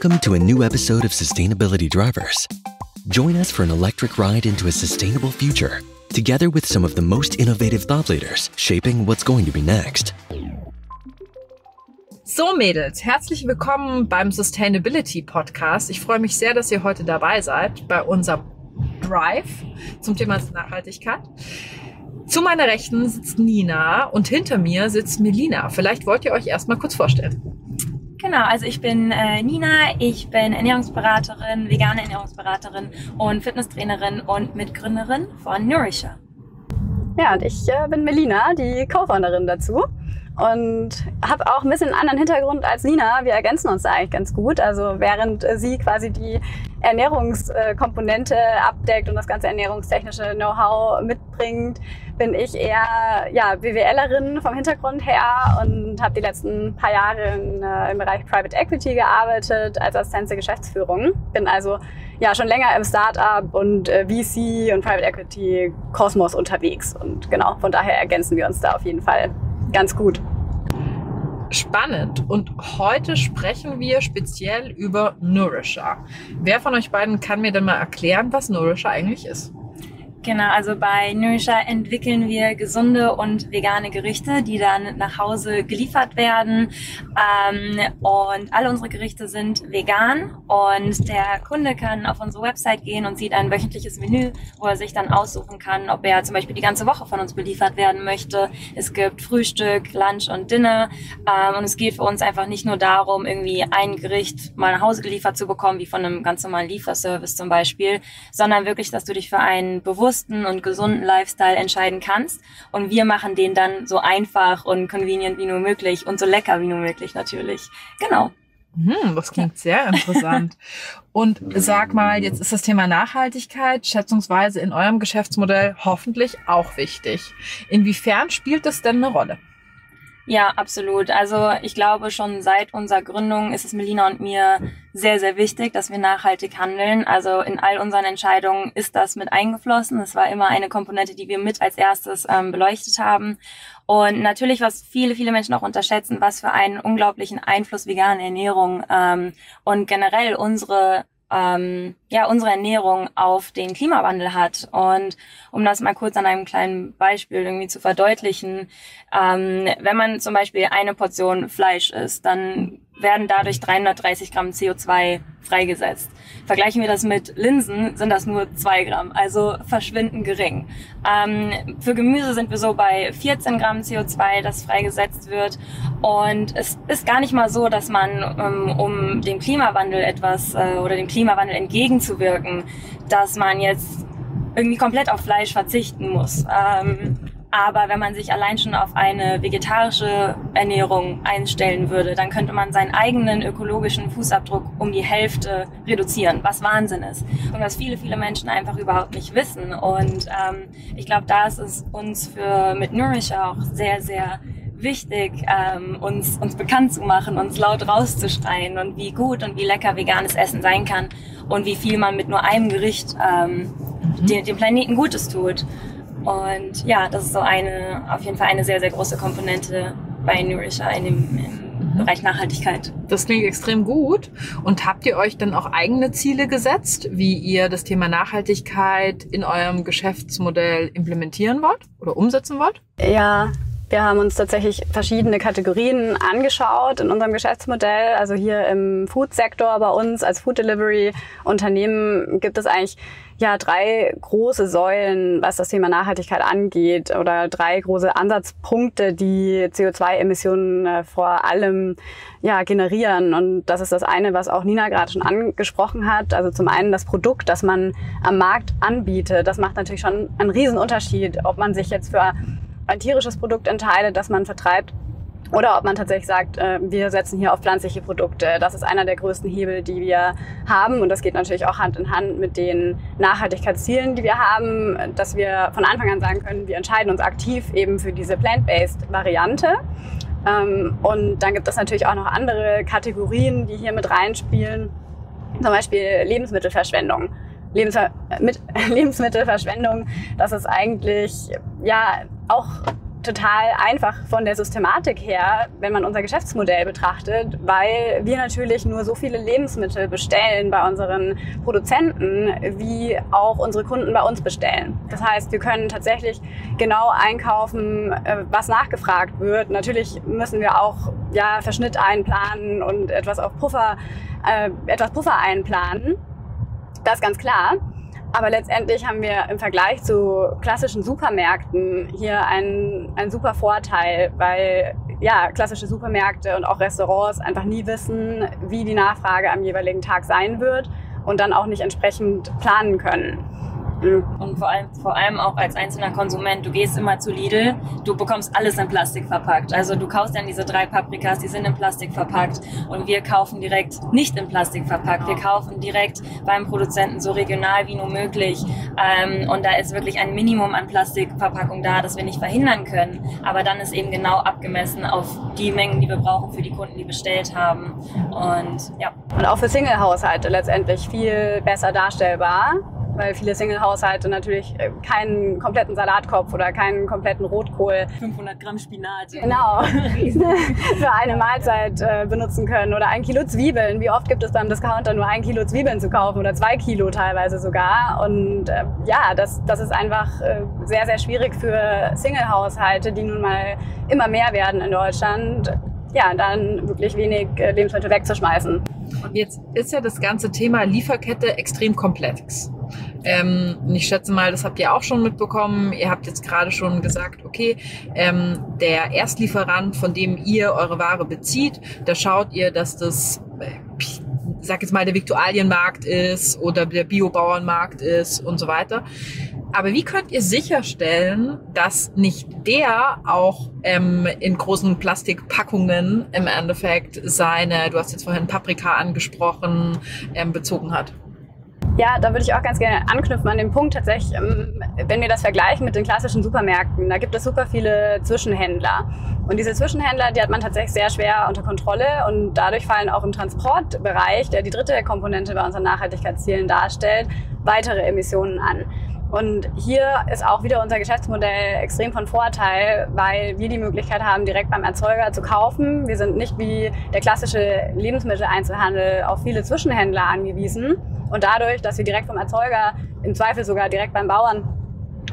Welcome to a new episode of Sustainability Drivers. Join us for an electric ride into a sustainable future, together with some of the most innovative thought leaders shaping what's going to be next. So Mädels, herzlich willkommen beim Sustainability Podcast. Ich freue mich sehr, dass ihr heute dabei seid bei unserem Drive zum Thema Nachhaltigkeit. Zu meiner Rechten sitzt Nina und hinter mir sitzt Melina. Vielleicht wollt ihr euch erstmal kurz vorstellen. Genau, also ich bin äh, Nina, ich bin Ernährungsberaterin, vegane Ernährungsberaterin und Fitnesstrainerin und Mitgründerin von Nourisher. Ja, und ich äh, bin Melina, die Co-Founderin dazu und habe auch ein bisschen einen anderen Hintergrund als Nina. Wir ergänzen uns da eigentlich ganz gut. Also während sie quasi die Ernährungskomponente abdeckt und das ganze ernährungstechnische Know-how mitbringt, bin ich eher ja, BWLerin vom Hintergrund her und habe die letzten paar Jahre in, äh, im Bereich Private Equity gearbeitet als Assistenz der Geschäftsführung. Bin also ja schon länger im Startup und äh, VC und Private Equity Kosmos unterwegs und genau von daher ergänzen wir uns da auf jeden Fall ganz gut. Spannend. Und heute sprechen wir speziell über Nourisher. Wer von euch beiden kann mir denn mal erklären, was Nourisher eigentlich ist? Genau, also bei Nourisher entwickeln wir gesunde und vegane Gerichte, die dann nach Hause geliefert werden. Ähm, und alle unsere Gerichte sind vegan und der Kunde kann auf unsere Website gehen und sieht ein wöchentliches Menü, wo er sich dann aussuchen kann, ob er zum Beispiel die ganze Woche von uns beliefert werden möchte. Es gibt Frühstück, Lunch und Dinner. Ähm, und es geht für uns einfach nicht nur darum, irgendwie ein Gericht mal nach Hause geliefert zu bekommen, wie von einem ganz normalen Lieferservice zum Beispiel, sondern wirklich, dass du dich für einen bewussten bewussten und gesunden Lifestyle entscheiden kannst. Und wir machen den dann so einfach und convenient wie nur möglich und so lecker wie nur möglich natürlich. Genau. Hm, das klingt sehr interessant. Und sag mal, jetzt ist das Thema Nachhaltigkeit schätzungsweise in eurem Geschäftsmodell hoffentlich auch wichtig. Inwiefern spielt das denn eine Rolle? Ja, absolut. Also ich glaube, schon seit unserer Gründung ist es Melina und mir sehr, sehr wichtig, dass wir nachhaltig handeln. Also in all unseren Entscheidungen ist das mit eingeflossen. Es war immer eine Komponente, die wir mit als erstes ähm, beleuchtet haben. Und natürlich, was viele, viele Menschen auch unterschätzen, was für einen unglaublichen Einfluss vegane Ernährung ähm, und generell unsere ähm, ja unsere Ernährung auf den Klimawandel hat. Und um das mal kurz an einem kleinen Beispiel irgendwie zu verdeutlichen, ähm, wenn man zum Beispiel eine Portion Fleisch isst, dann werden dadurch 330 Gramm CO2 freigesetzt. Vergleichen wir das mit Linsen, sind das nur zwei Gramm, also verschwindend gering. Ähm, für Gemüse sind wir so bei 14 Gramm CO2, das freigesetzt wird. Und es ist gar nicht mal so, dass man, ähm, um dem Klimawandel etwas äh, oder dem Klimawandel entgegenzuwirken, dass man jetzt irgendwie komplett auf Fleisch verzichten muss. Ähm, aber wenn man sich allein schon auf eine vegetarische Ernährung einstellen würde, dann könnte man seinen eigenen ökologischen Fußabdruck um die Hälfte reduzieren, was Wahnsinn ist. Und was viele, viele Menschen einfach überhaupt nicht wissen. Und ähm, ich glaube, da ist es uns für mit Nourish auch sehr, sehr wichtig, ähm, uns, uns bekannt zu machen, uns laut rauszuschreien und wie gut und wie lecker veganes Essen sein kann und wie viel man mit nur einem Gericht ähm, mhm. dem, dem Planeten Gutes tut. Und ja, das ist so eine, auf jeden Fall eine sehr, sehr große Komponente bei Nourisher in dem, im mhm. Bereich Nachhaltigkeit. Das klingt extrem gut. Und habt ihr euch dann auch eigene Ziele gesetzt, wie ihr das Thema Nachhaltigkeit in eurem Geschäftsmodell implementieren wollt oder umsetzen wollt? Ja, wir haben uns tatsächlich verschiedene Kategorien angeschaut in unserem Geschäftsmodell. Also hier im Food-Sektor bei uns als Food Delivery Unternehmen gibt es eigentlich ja drei große Säulen, was das Thema Nachhaltigkeit angeht oder drei große Ansatzpunkte, die CO2-Emissionen äh, vor allem ja generieren. Und das ist das eine, was auch Nina gerade schon angesprochen hat. Also zum einen das Produkt, das man am Markt anbietet. Das macht natürlich schon einen riesen Unterschied, ob man sich jetzt für ein tierisches Produkt entscheidet, das man vertreibt, oder ob man tatsächlich sagt, äh, wir setzen hier auf pflanzliche Produkte. Das ist einer der größten Hebel, die wir haben. Und das geht natürlich auch Hand in Hand mit den Nachhaltigkeitszielen, die wir haben, dass wir von Anfang an sagen können, wir entscheiden uns aktiv eben für diese plant-based Variante. Ähm, und dann gibt es natürlich auch noch andere Kategorien, die hier mit reinspielen. Zum Beispiel Lebensmittelverschwendung. Lebensver mit Lebensmittelverschwendung, das ist eigentlich ja auch total einfach von der Systematik her, wenn man unser Geschäftsmodell betrachtet, weil wir natürlich nur so viele Lebensmittel bestellen bei unseren Produzenten, wie auch unsere Kunden bei uns bestellen. Das heißt, wir können tatsächlich genau einkaufen, äh, was nachgefragt wird. Natürlich müssen wir auch ja, Verschnitt einplanen und etwas auf Puffer, äh, etwas Puffer einplanen. Das ist ganz klar. Aber letztendlich haben wir im Vergleich zu klassischen Supermärkten hier einen, einen super Vorteil, weil ja, klassische Supermärkte und auch Restaurants einfach nie wissen, wie die Nachfrage am jeweiligen Tag sein wird und dann auch nicht entsprechend planen können. Mhm. Und vor allem, vor allem auch als einzelner Konsument, du gehst immer zu Lidl, du bekommst alles in Plastik verpackt. Also du kaufst dann diese drei Paprikas, die sind in Plastik verpackt und wir kaufen direkt nicht in Plastik verpackt. Wir kaufen direkt beim Produzenten so regional wie nur möglich. Ähm, und da ist wirklich ein Minimum an Plastikverpackung da, das wir nicht verhindern können. Aber dann ist eben genau abgemessen auf die Mengen, die wir brauchen für die Kunden, die bestellt haben. Und ja. Und auch für Single-Haushalte letztendlich viel besser darstellbar weil viele Single-Haushalte natürlich äh, keinen kompletten Salatkopf oder keinen kompletten Rotkohl. 500 Gramm Spinat. Genau, für eine Mahlzeit äh, benutzen können. Oder ein Kilo Zwiebeln. Wie oft gibt es beim Discounter nur ein Kilo Zwiebeln zu kaufen oder zwei Kilo teilweise sogar? Und äh, ja, das, das ist einfach sehr, sehr schwierig für Single-Haushalte, die nun mal immer mehr werden in Deutschland. Ja, dann wirklich wenig Lebensmittel wegzuschmeißen. Und jetzt ist ja das ganze Thema Lieferkette extrem komplex. Ähm, ich schätze mal, das habt ihr auch schon mitbekommen. Ihr habt jetzt gerade schon gesagt, okay, ähm, der Erstlieferant, von dem ihr eure Ware bezieht, da schaut ihr, dass das, ich sag jetzt mal, der Viktualienmarkt ist oder der Biobauernmarkt ist und so weiter. Aber wie könnt ihr sicherstellen, dass nicht der auch ähm, in großen Plastikpackungen im Endeffekt seine, du hast jetzt vorhin Paprika angesprochen, ähm, bezogen hat? Ja, da würde ich auch ganz gerne anknüpfen an den Punkt tatsächlich, ähm, wenn wir das vergleichen mit den klassischen Supermärkten, da gibt es super viele Zwischenhändler. Und diese Zwischenhändler, die hat man tatsächlich sehr schwer unter Kontrolle und dadurch fallen auch im Transportbereich, der die dritte Komponente bei unseren Nachhaltigkeitszielen darstellt, weitere Emissionen an. Und hier ist auch wieder unser Geschäftsmodell extrem von Vorteil, weil wir die Möglichkeit haben, direkt beim Erzeuger zu kaufen. Wir sind nicht wie der klassische Lebensmitteleinzelhandel auf viele Zwischenhändler angewiesen und dadurch, dass wir direkt vom Erzeuger, im Zweifel sogar direkt beim Bauern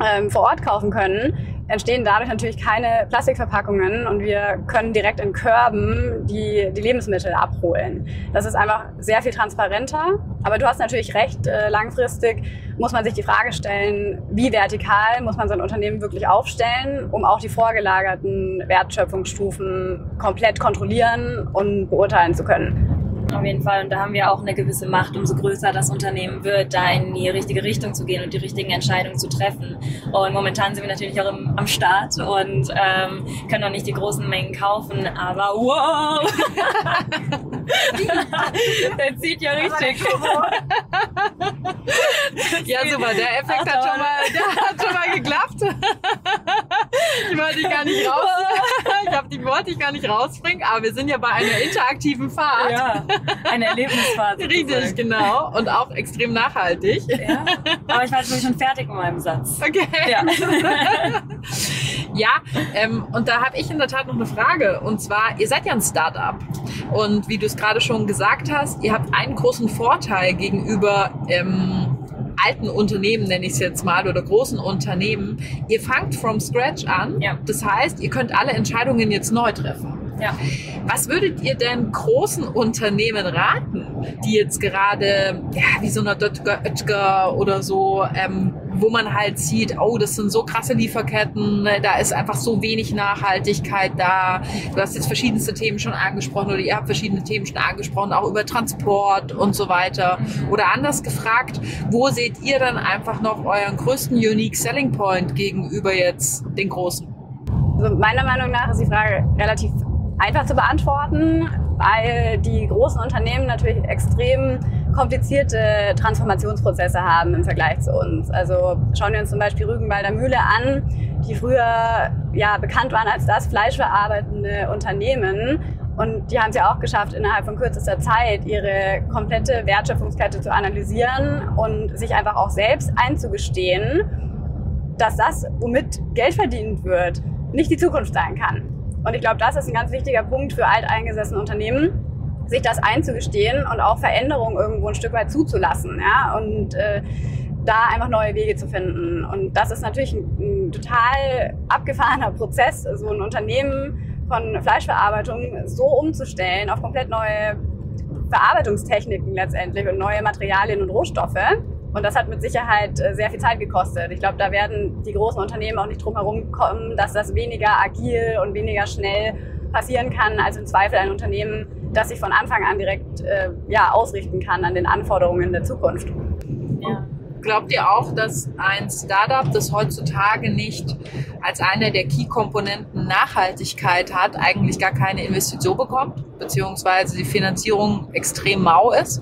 ähm, vor Ort kaufen können, entstehen dadurch natürlich keine Plastikverpackungen und wir können direkt in Körben die, die Lebensmittel abholen. Das ist einfach sehr viel transparenter. Aber du hast natürlich recht, äh, langfristig muss man sich die Frage stellen, wie vertikal muss man so ein Unternehmen wirklich aufstellen, um auch die vorgelagerten Wertschöpfungsstufen komplett kontrollieren und beurteilen zu können. Auf jeden Fall. Und da haben wir auch eine gewisse Macht, umso größer das Unternehmen wird, da in die richtige Richtung zu gehen und die richtigen Entscheidungen zu treffen. Und momentan sind wir natürlich auch im, am Start und ähm, können noch nicht die großen Mengen kaufen, aber wow! der zieht ja richtig. ja, super. Der Effekt hat schon mal, der hat schon mal geklappt. ich wollte dich gar nicht raus. Ich hab, die wollte ich gar nicht rausbringen, aber wir sind ja bei einer interaktiven Fahrt. Ja, eine Erlebnisfahrt. Richtig, genau. Und auch extrem nachhaltig. Ja, aber ich war jetzt schon fertig mit meinem Satz. Okay. Ja, ja ähm, und da habe ich in der Tat noch eine Frage. Und zwar, ihr seid ja ein Startup. Und wie du es gerade schon gesagt hast, ihr habt einen großen Vorteil gegenüber ähm, alten Unternehmen, nenne ich es jetzt mal, oder großen Unternehmen. Ihr fangt from scratch an. Ja. Das heißt, ihr könnt alle Entscheidungen jetzt neu treffen. Ja. Was würdet ihr denn großen Unternehmen raten, die jetzt gerade, ja, wie so eine Döttger Oetker oder so, ähm, wo man halt sieht, oh, das sind so krasse Lieferketten, ne, da ist einfach so wenig Nachhaltigkeit da. Du hast jetzt verschiedenste Themen schon angesprochen oder ihr habt verschiedene Themen schon angesprochen, auch über Transport und so weiter. Oder anders gefragt, wo seht ihr dann einfach noch euren größten Unique Selling Point gegenüber jetzt den großen? Also meiner Meinung nach ist die Frage relativ einfach zu beantworten, weil die großen Unternehmen natürlich extrem komplizierte Transformationsprozesse haben im Vergleich zu uns. Also schauen wir uns zum Beispiel Rügenwalder Mühle an, die früher ja bekannt waren als das fleischverarbeitende Unternehmen. Und die haben es ja auch geschafft, innerhalb von kürzester Zeit ihre komplette Wertschöpfungskette zu analysieren und sich einfach auch selbst einzugestehen, dass das, womit Geld verdient wird, nicht die Zukunft sein kann. Und ich glaube, das ist ein ganz wichtiger Punkt für alteingesessene Unternehmen, sich das einzugestehen und auch Veränderungen irgendwo ein Stück weit zuzulassen. Ja? Und äh, da einfach neue Wege zu finden. Und das ist natürlich ein, ein total abgefahrener Prozess, so ein Unternehmen von Fleischverarbeitung so umzustellen auf komplett neue Verarbeitungstechniken letztendlich und neue Materialien und Rohstoffe. Und das hat mit Sicherheit äh, sehr viel Zeit gekostet. Ich glaube, da werden die großen Unternehmen auch nicht drum herum kommen, dass das weniger agil und weniger schnell passieren kann, als im Zweifel ein Unternehmen, das sich von Anfang an direkt äh, ja, ausrichten kann an den Anforderungen der Zukunft. Ja. Glaubt ihr auch, dass ein Startup, das heutzutage nicht als eine der Key-Komponenten Nachhaltigkeit hat, eigentlich gar keine Investition bekommt, beziehungsweise die Finanzierung extrem mau ist?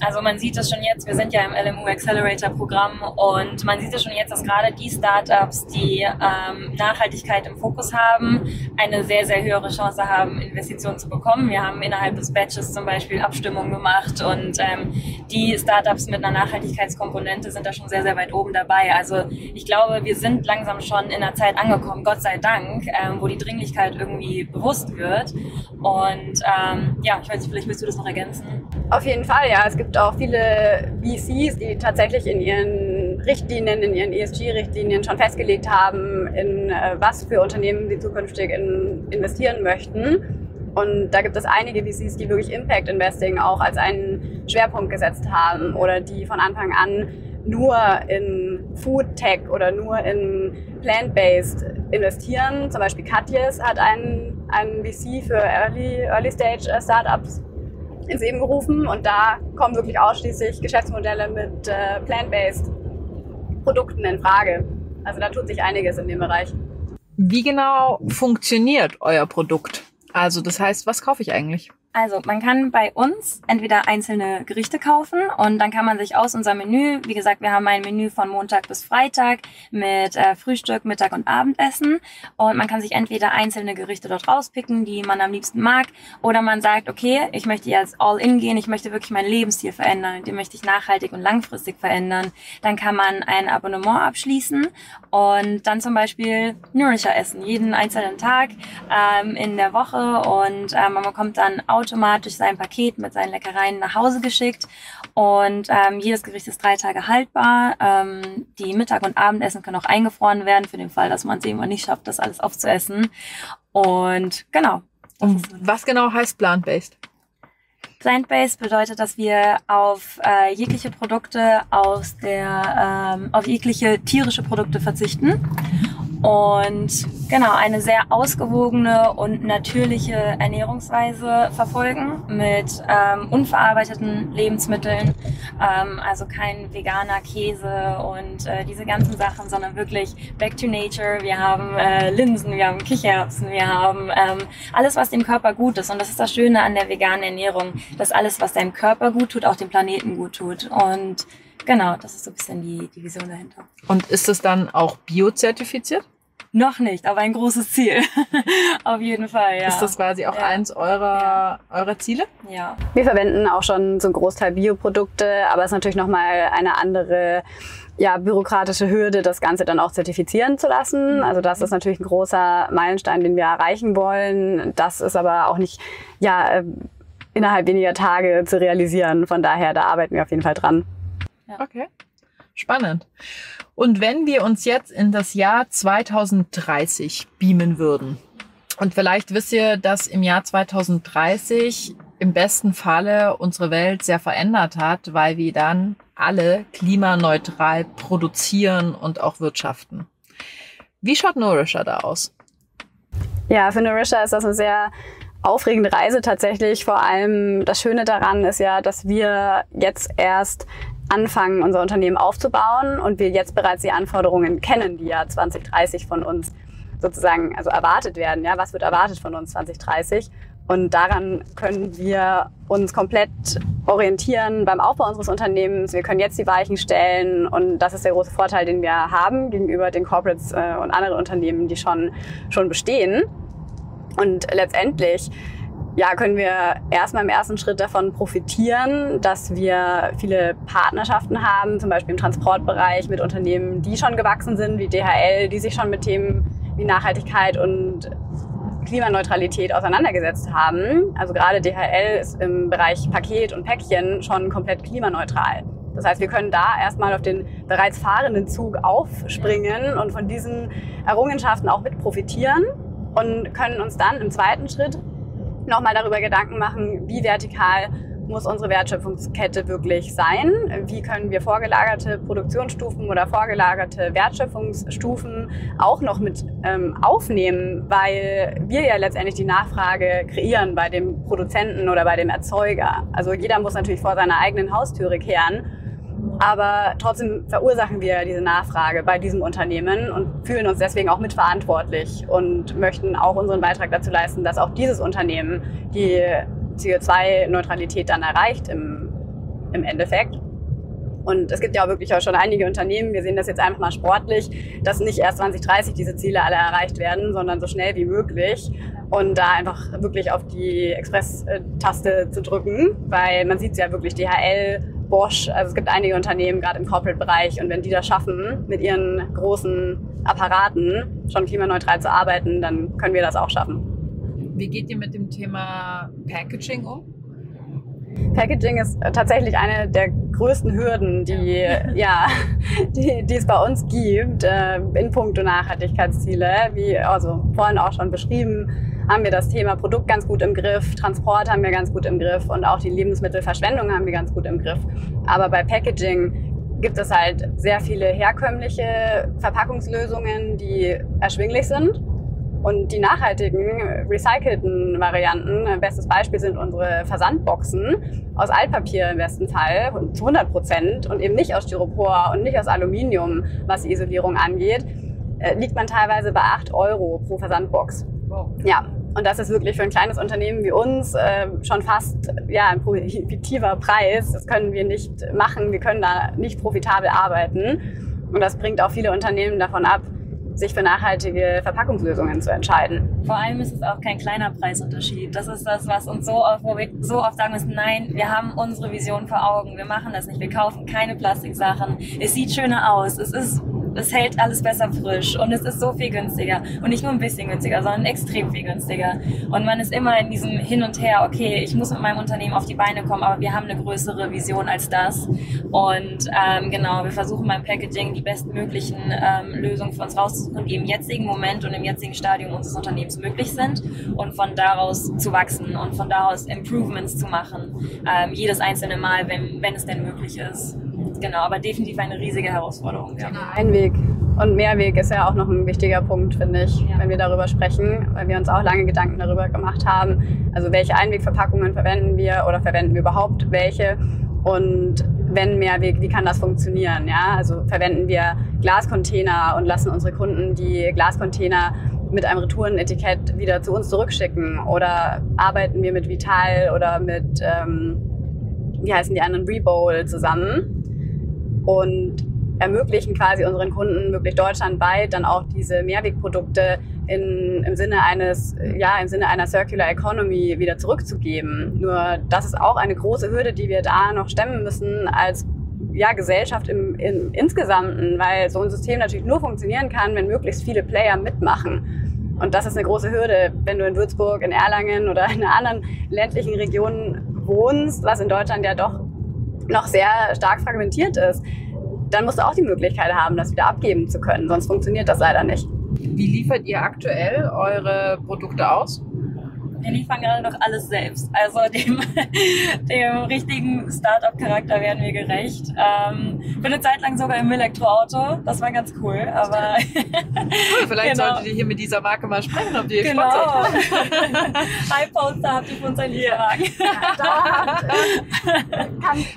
Also man sieht es schon jetzt, wir sind ja im LMU Accelerator Programm und man sieht es schon jetzt, dass gerade die Startups, die ähm, Nachhaltigkeit im Fokus haben, eine sehr, sehr höhere Chance haben, Investitionen zu bekommen. Wir haben innerhalb des Batches zum Beispiel Abstimmungen gemacht und ähm, die Startups mit einer Nachhaltigkeitskomponente sind da schon sehr, sehr weit oben dabei. Also ich glaube, wir sind langsam schon in einer Zeit angekommen, Gott sei Dank, ähm, wo die Dringlichkeit irgendwie bewusst wird. Und ähm, ja, ich weiß nicht, vielleicht willst du das noch ergänzen. Auf jeden Fall, ja. Es gibt auch viele VCs, die tatsächlich in ihren Richtlinien, in ihren ESG-Richtlinien schon festgelegt haben, in äh, was für Unternehmen sie zukünftig in, investieren möchten. Und da gibt es einige VCs, die wirklich Impact Investing auch als einen Schwerpunkt gesetzt haben oder die von Anfang an nur in Food Tech oder nur in Plant-Based investieren. Zum Beispiel Katjes hat einen, einen VC für Early, Early Stage äh, Startups ins Leben gerufen und da kommen wirklich ausschließlich Geschäftsmodelle mit äh, Plant-Based Produkten in Frage. Also da tut sich einiges in dem Bereich. Wie genau funktioniert euer Produkt? Also das heißt, was kaufe ich eigentlich? Also man kann bei uns entweder einzelne Gerichte kaufen und dann kann man sich aus unserem Menü, wie gesagt, wir haben ein Menü von Montag bis Freitag mit äh, Frühstück, Mittag und Abendessen und man kann sich entweder einzelne Gerichte dort rauspicken, die man am liebsten mag oder man sagt, okay, ich möchte jetzt all in gehen, ich möchte wirklich meinen Lebensstil verändern, den möchte ich nachhaltig und langfristig verändern. Dann kann man ein Abonnement abschließen und dann zum Beispiel Nourisher essen, jeden einzelnen Tag ähm, in der Woche und äh, man bekommt dann automatisch sein Paket mit seinen Leckereien nach Hause geschickt und ähm, jedes Gericht ist drei Tage haltbar. Ähm, die Mittag- und Abendessen können auch eingefroren werden für den Fall, dass man es irgendwann nicht schafft, das alles aufzuessen. Und genau. Und was genau heißt plant-based? Plant-based bedeutet, dass wir auf äh, jegliche Produkte aus der, ähm, auf jegliche tierische Produkte verzichten und genau eine sehr ausgewogene und natürliche Ernährungsweise verfolgen mit ähm, unverarbeiteten Lebensmitteln, ähm, also kein veganer Käse und äh, diese ganzen Sachen, sondern wirklich back to nature. Wir haben äh, Linsen, wir haben Kichererbsen, wir haben ähm, alles, was dem Körper gut ist. Und das ist das Schöne an der veganen Ernährung, dass alles, was deinem Körper gut tut, auch dem Planeten gut tut. Und Genau, das ist so ein bisschen die, die Vision dahinter. Und ist es dann auch biozertifiziert? Noch nicht, aber ein großes Ziel. Auf jeden Fall, ja. Ist das quasi auch ja. eins eurer, ja. eurer Ziele? Ja. Wir verwenden auch schon so einen Großteil Bioprodukte, aber es ist natürlich nochmal eine andere ja, bürokratische Hürde, das Ganze dann auch zertifizieren zu lassen. Mhm. Also das ist natürlich ein großer Meilenstein, den wir erreichen wollen. Das ist aber auch nicht, ja, äh, innerhalb weniger Tage zu realisieren. Von daher, da arbeiten wir auf jeden Fall dran. Ja. Okay. Spannend. Und wenn wir uns jetzt in das Jahr 2030 beamen würden, und vielleicht wisst ihr, dass im Jahr 2030 im besten Falle unsere Welt sehr verändert hat, weil wir dann alle klimaneutral produzieren und auch wirtschaften. Wie schaut Nourisher da aus? Ja, für Nourisher ist das eine sehr aufregende Reise tatsächlich. Vor allem das Schöne daran ist ja, dass wir jetzt erst anfangen, unser Unternehmen aufzubauen und wir jetzt bereits die Anforderungen kennen, die ja 2030 von uns sozusagen also erwartet werden. Ja, was wird erwartet von uns 2030? Und daran können wir uns komplett orientieren beim Aufbau unseres Unternehmens. Wir können jetzt die Weichen stellen und das ist der große Vorteil, den wir haben gegenüber den Corporates äh, und anderen Unternehmen, die schon, schon bestehen. Und letztendlich ja, können wir erstmal im ersten Schritt davon profitieren, dass wir viele Partnerschaften haben, zum Beispiel im Transportbereich mit Unternehmen, die schon gewachsen sind, wie DHL, die sich schon mit Themen wie Nachhaltigkeit und Klimaneutralität auseinandergesetzt haben. Also gerade DHL ist im Bereich Paket und Päckchen schon komplett klimaneutral. Das heißt, wir können da erstmal auf den bereits fahrenden Zug aufspringen und von diesen Errungenschaften auch mit profitieren und können uns dann im zweiten Schritt nochmal darüber Gedanken machen, wie vertikal muss unsere Wertschöpfungskette wirklich sein? Wie können wir vorgelagerte Produktionsstufen oder vorgelagerte Wertschöpfungsstufen auch noch mit ähm, aufnehmen, weil wir ja letztendlich die Nachfrage kreieren bei dem Produzenten oder bei dem Erzeuger. Also jeder muss natürlich vor seiner eigenen Haustüre kehren. Aber trotzdem verursachen wir diese Nachfrage bei diesem Unternehmen und fühlen uns deswegen auch mitverantwortlich und möchten auch unseren Beitrag dazu leisten, dass auch dieses Unternehmen die CO2-Neutralität dann erreicht im, im Endeffekt. Und es gibt ja auch wirklich auch schon einige Unternehmen, wir sehen das jetzt einfach mal sportlich, dass nicht erst 2030 diese Ziele alle erreicht werden, sondern so schnell wie möglich. Und da einfach wirklich auf die Express-Taste zu drücken, weil man sieht es ja wirklich, DHL, Bosch, also es gibt einige Unternehmen, gerade im Corporate-Bereich, und wenn die das schaffen, mit ihren großen Apparaten schon klimaneutral zu arbeiten, dann können wir das auch schaffen. Wie geht ihr mit dem Thema Packaging um? Packaging ist tatsächlich eine der größten Hürden, die, ja, die, die es bei uns gibt äh, in puncto Nachhaltigkeitsziele. Wie also vorhin auch schon beschrieben, haben wir das Thema Produkt ganz gut im Griff, Transport haben wir ganz gut im Griff und auch die Lebensmittelverschwendung haben wir ganz gut im Griff. Aber bei Packaging gibt es halt sehr viele herkömmliche Verpackungslösungen, die erschwinglich sind und die nachhaltigen, recycelten Varianten, bestes Beispiel sind unsere Versandboxen aus Altpapier im besten Fall zu 100 Prozent und eben nicht aus Styropor und nicht aus Aluminium, was die Isolierung angeht, äh, liegt man teilweise bei 8 Euro pro Versandbox. Wow. Ja, und das ist wirklich für ein kleines Unternehmen wie uns äh, schon fast ja, ein prohibitiver Preis. Das können wir nicht machen. Wir können da nicht profitabel arbeiten. Und das bringt auch viele Unternehmen davon ab, sich für nachhaltige Verpackungslösungen zu entscheiden. Vor allem ist es auch kein kleiner Preisunterschied. Das ist das, was uns so oft, wo wir so oft sagen müssen, nein, wir haben unsere Vision vor Augen, wir machen das nicht, wir kaufen keine Plastiksachen. Es sieht schöner aus, es ist es hält alles besser frisch und es ist so viel günstiger. Und nicht nur ein bisschen günstiger, sondern extrem viel günstiger. Und man ist immer in diesem Hin und Her, okay, ich muss mit meinem Unternehmen auf die Beine kommen, aber wir haben eine größere Vision als das. Und ähm, genau, wir versuchen beim Packaging die bestmöglichen ähm, Lösungen für uns rauszusuchen, die im jetzigen Moment und im jetzigen Stadium unseres Unternehmens möglich sind und von daraus zu wachsen und von daraus Improvements zu machen. Ähm, jedes einzelne Mal, wenn, wenn es denn möglich ist. Genau, aber definitiv eine riesige Herausforderung. Ja. Genau. Einweg und Mehrweg ist ja auch noch ein wichtiger Punkt, finde ich, ja. wenn wir darüber sprechen, weil wir uns auch lange Gedanken darüber gemacht haben. Also welche Einwegverpackungen verwenden wir oder verwenden wir überhaupt welche? Und wenn Mehrweg, wie kann das funktionieren? Ja, also verwenden wir Glascontainer und lassen unsere Kunden die Glascontainer mit einem Retourenetikett wieder zu uns zurückschicken? Oder arbeiten wir mit Vital oder mit, ähm, wie heißen die anderen, Rebowl zusammen? Und ermöglichen quasi unseren Kunden möglichst deutschlandweit dann auch diese Mehrwegprodukte in, im Sinne eines, ja, im Sinne einer Circular Economy wieder zurückzugeben. Nur das ist auch eine große Hürde, die wir da noch stemmen müssen als ja, Gesellschaft im, im Insgesamten, weil so ein System natürlich nur funktionieren kann, wenn möglichst viele Player mitmachen. Und das ist eine große Hürde, wenn du in Würzburg, in Erlangen oder in anderen ländlichen Region wohnst, was in Deutschland ja doch noch sehr stark fragmentiert ist, dann musst du auch die Möglichkeit haben, das wieder abgeben zu können. Sonst funktioniert das leider nicht. Wie liefert ihr aktuell eure Produkte aus? Wir liefern gerade noch alles selbst. Also dem, dem richtigen Startup-Charakter werden wir gerecht. Ähm, für eine Zeit lang sogar im Elektroauto. Das war ganz cool. Aber cool, vielleicht genau. solltet ihr hier mit dieser Marke mal sprechen, ob die genau. Hi Poster, habt ihr für uns einen Lieferwagen? Ja,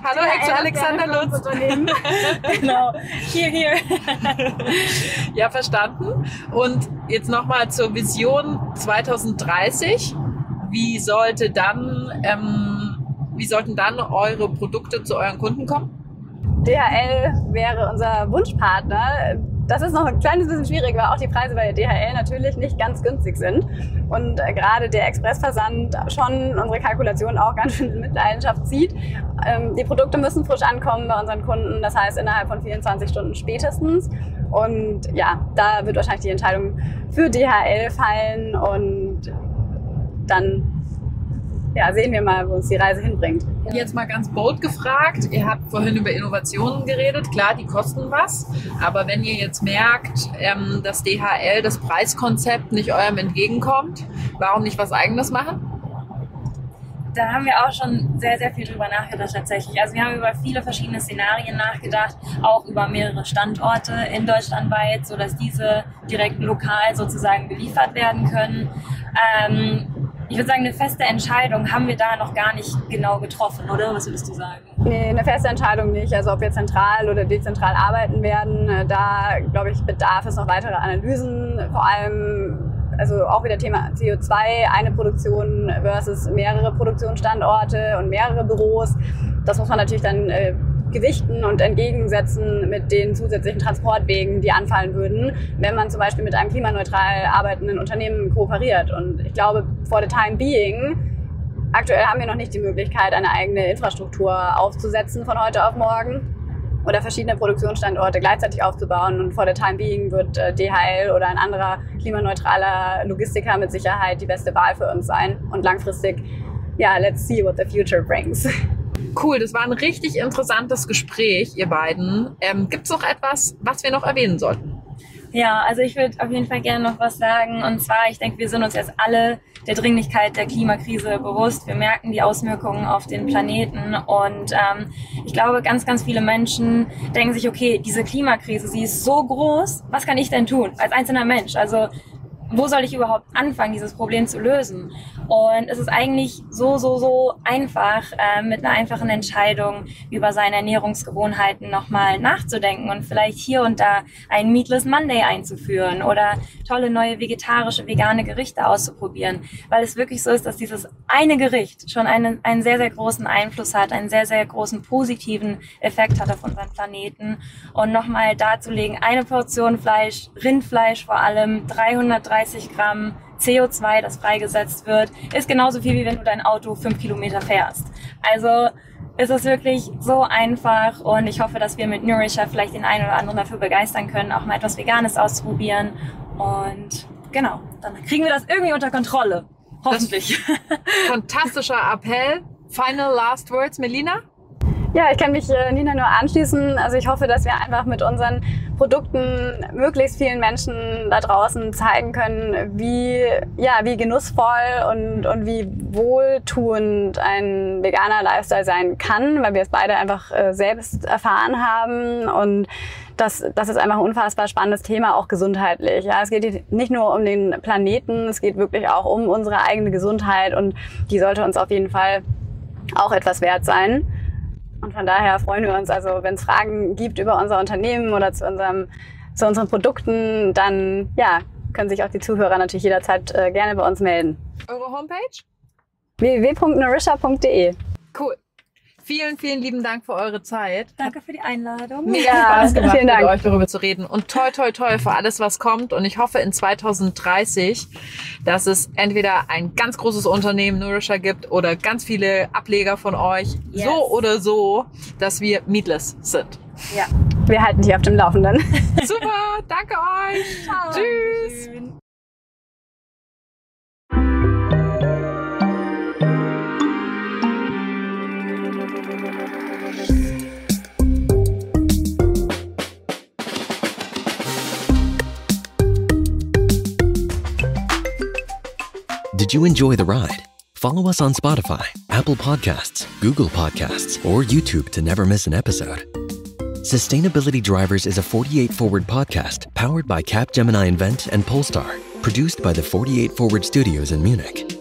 Hallo, Ex Alexander Lutz. genau. Hier, hier. ja, verstanden. Und jetzt nochmal zur Vision 2030 wie sollte dann, ähm, wie sollten dann eure Produkte zu euren Kunden kommen? DHL wäre unser Wunschpartner, das ist noch ein kleines bisschen schwierig, weil auch die Preise bei DHL natürlich nicht ganz günstig sind. Und äh, gerade der Expressversand schon unsere Kalkulation auch ganz schön in Mitleidenschaft zieht. Ähm, die Produkte müssen frisch ankommen bei unseren Kunden, das heißt innerhalb von 24 Stunden spätestens. Und ja, da wird wahrscheinlich die Entscheidung für DHL fallen und dann ja, sehen wir mal, wo uns die Reise hinbringt. Jetzt mal ganz bold gefragt. Ihr habt vorhin über Innovationen geredet. Klar, die kosten was. Aber wenn ihr jetzt merkt, ähm, dass DHL das Preiskonzept nicht eurem entgegenkommt, warum nicht was eigenes machen? da haben wir auch schon sehr, sehr viel drüber nachgedacht tatsächlich. Also wir haben über viele verschiedene Szenarien nachgedacht, auch über mehrere Standorte in Deutschland weit, sodass diese direkt lokal sozusagen beliefert werden können. Ähm, ich würde sagen, eine feste Entscheidung haben wir da noch gar nicht genau getroffen, oder? Was würdest du sagen? Nee, eine feste Entscheidung nicht. Also ob wir zentral oder dezentral arbeiten werden, äh, da glaube ich, bedarf es noch weitere Analysen. Vor allem, also auch wieder Thema CO2, eine Produktion versus mehrere Produktionsstandorte und mehrere Büros. Das muss man natürlich dann äh, gewichten und entgegensetzen mit den zusätzlichen Transportwegen, die anfallen würden, wenn man zum Beispiel mit einem klimaneutral arbeitenden Unternehmen kooperiert. Und ich glaube, for the time being, aktuell haben wir noch nicht die Möglichkeit, eine eigene Infrastruktur aufzusetzen von heute auf morgen oder verschiedene Produktionsstandorte gleichzeitig aufzubauen. Und for the time being wird äh, DHL oder ein anderer klimaneutraler Logistiker mit Sicherheit die beste Wahl für uns sein. Und langfristig, ja, let's see what the future brings. Cool, das war ein richtig interessantes Gespräch, ihr beiden. Ähm, Gibt es noch etwas, was wir noch erwähnen sollten? Ja, also ich würde auf jeden Fall gerne noch was sagen. Und zwar, ich denke, wir sind uns jetzt alle der Dringlichkeit der Klimakrise bewusst. Wir merken die Auswirkungen auf den Planeten. Und ähm, ich glaube, ganz, ganz viele Menschen denken sich, okay, diese Klimakrise, sie ist so groß. Was kann ich denn tun als einzelner Mensch? Also wo soll ich überhaupt anfangen, dieses Problem zu lösen? Und es ist eigentlich so, so, so einfach, äh, mit einer einfachen Entscheidung über seine Ernährungsgewohnheiten nochmal nachzudenken und vielleicht hier und da einen Meatless Monday einzuführen oder tolle neue vegetarische, vegane Gerichte auszuprobieren. Weil es wirklich so ist, dass dieses eine Gericht schon einen, einen sehr, sehr großen Einfluss hat, einen sehr, sehr großen positiven Effekt hat auf unseren Planeten. Und nochmal darzulegen, eine Portion Fleisch, Rindfleisch vor allem, 330 Gramm CO2, das freigesetzt wird, ist genauso viel, wie wenn du dein Auto fünf Kilometer fährst. Also ist es wirklich so einfach und ich hoffe, dass wir mit Nourisher vielleicht den einen oder anderen dafür begeistern können, auch mal etwas Veganes auszuprobieren. Und genau, dann kriegen wir das irgendwie unter Kontrolle. Hoffentlich. Fantastischer Appell. Final last words, Melina? Ja, ich kann mich äh, Nina nur anschließen. Also ich hoffe, dass wir einfach mit unseren Produkten möglichst vielen Menschen da draußen zeigen können, wie, ja, wie genussvoll und, und wie wohltuend ein veganer Lifestyle sein kann, weil wir es beide einfach äh, selbst erfahren haben und das, das ist einfach ein unfassbar spannendes Thema, auch gesundheitlich. Ja, es geht nicht nur um den Planeten, es geht wirklich auch um unsere eigene Gesundheit und die sollte uns auf jeden Fall auch etwas wert sein. Und von daher freuen wir uns, also wenn es Fragen gibt über unser Unternehmen oder zu, unserem, zu unseren Produkten, dann ja, können sich auch die Zuhörer natürlich jederzeit äh, gerne bei uns melden. Eure Homepage? www.nourisha.de. Vielen, vielen lieben Dank für eure Zeit. Danke für die Einladung. Mega Spaß gemacht, vielen Dank. mit euch darüber zu reden. Und toi, toi, toi für alles, was kommt. Und ich hoffe in 2030, dass es entweder ein ganz großes Unternehmen Nourisher gibt oder ganz viele Ableger von euch. Yes. So oder so, dass wir meatless sind. Ja. Wir halten dich auf dem Laufenden. Super, danke euch. Ciao. Tschüss. Dankeschön. You enjoy the ride? Follow us on Spotify, Apple Podcasts, Google Podcasts, or YouTube to never miss an episode. Sustainability Drivers is a 48 Forward podcast powered by Capgemini Invent and Polestar, produced by the 48 Forward Studios in Munich.